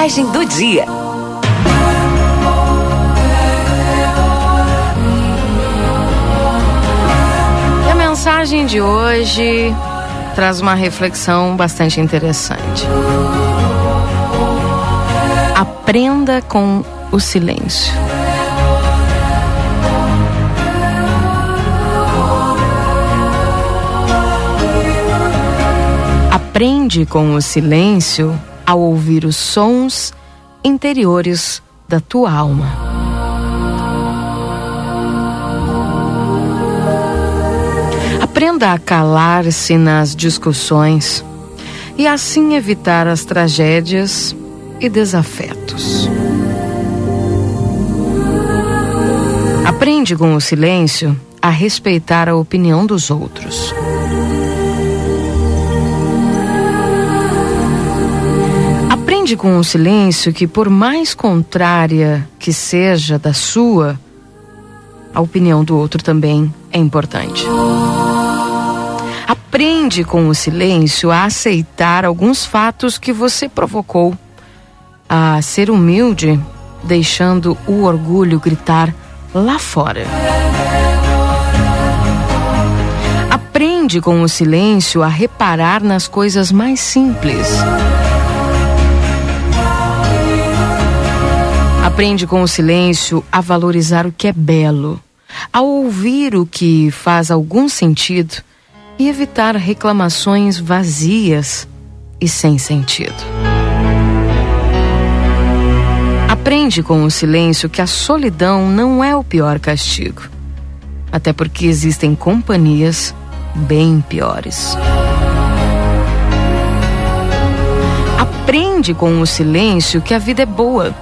Mensagem do dia. E a mensagem de hoje traz uma reflexão bastante interessante. Aprenda com o silêncio. Aprende com o silêncio ao ouvir os sons interiores da tua alma. Aprenda a calar-se nas discussões e assim evitar as tragédias e desafetos. Aprende com o silêncio a respeitar a opinião dos outros. Aprende com o silêncio que, por mais contrária que seja da sua, a opinião do outro também é importante. Aprende com o silêncio a aceitar alguns fatos que você provocou, a ser humilde, deixando o orgulho gritar lá fora. Aprende com o silêncio a reparar nas coisas mais simples. Aprende com o silêncio a valorizar o que é belo, a ouvir o que faz algum sentido e evitar reclamações vazias e sem sentido. Aprende com o silêncio que a solidão não é o pior castigo, até porque existem companhias bem piores. Aprende com o silêncio que a vida é boa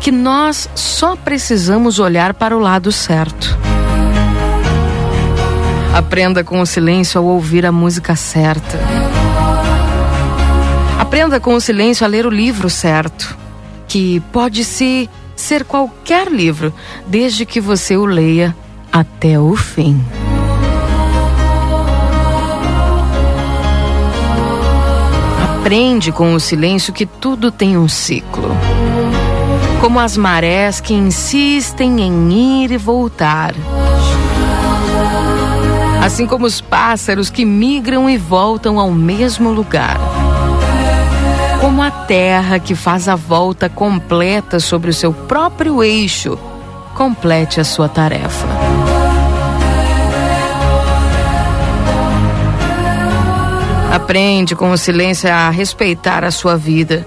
que nós só precisamos olhar para o lado certo. Aprenda com o silêncio ao ouvir a música certa. Aprenda com o silêncio a ler o livro certo, que pode se ser qualquer livro, desde que você o leia até o fim. Aprende com o silêncio que tudo tem um ciclo como as marés que insistem em ir e voltar. Assim como os pássaros que migram e voltam ao mesmo lugar. Como a terra que faz a volta completa sobre o seu próprio eixo, complete a sua tarefa. Aprende com o silêncio a respeitar a sua vida,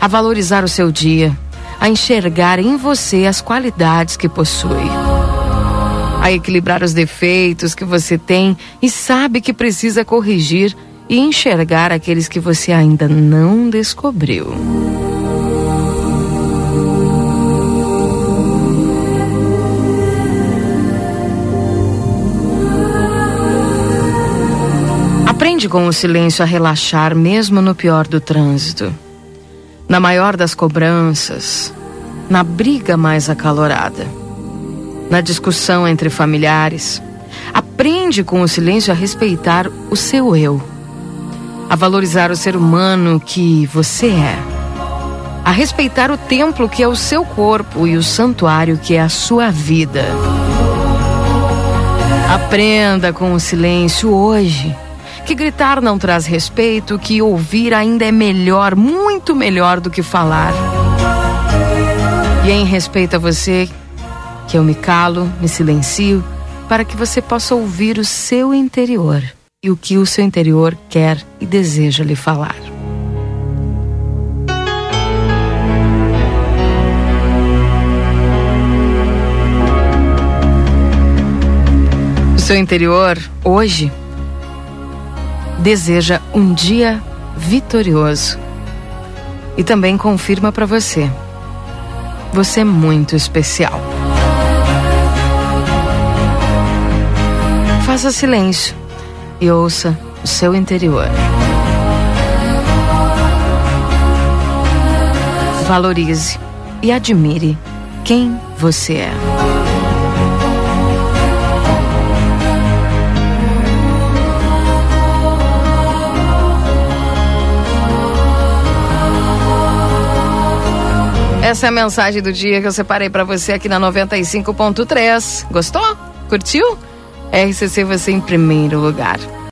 a valorizar o seu dia a enxergar em você as qualidades que possui, a equilibrar os defeitos que você tem e sabe que precisa corrigir e enxergar aqueles que você ainda não descobriu. Aprende com o silêncio a relaxar mesmo no pior do trânsito na maior das cobranças, na briga mais acalorada, na discussão entre familiares. Aprende com o silêncio a respeitar o seu eu, a valorizar o ser humano que você é, a respeitar o templo que é o seu corpo e o santuário que é a sua vida. Aprenda com o silêncio hoje que gritar não traz respeito, que ouvir ainda é melhor, muito melhor do que falar. E é em respeito a você que eu me calo, me silencio, para que você possa ouvir o seu interior e o que o seu interior quer e deseja lhe falar. O seu interior, hoje, deseja um dia vitorioso e também confirma para você: você é muito especial. Faça silêncio e ouça o seu interior. Valorize e admire quem você é. Essa é a mensagem do dia que eu separei para você aqui na 95.3. Gostou? Curtiu? RCC você em primeiro lugar.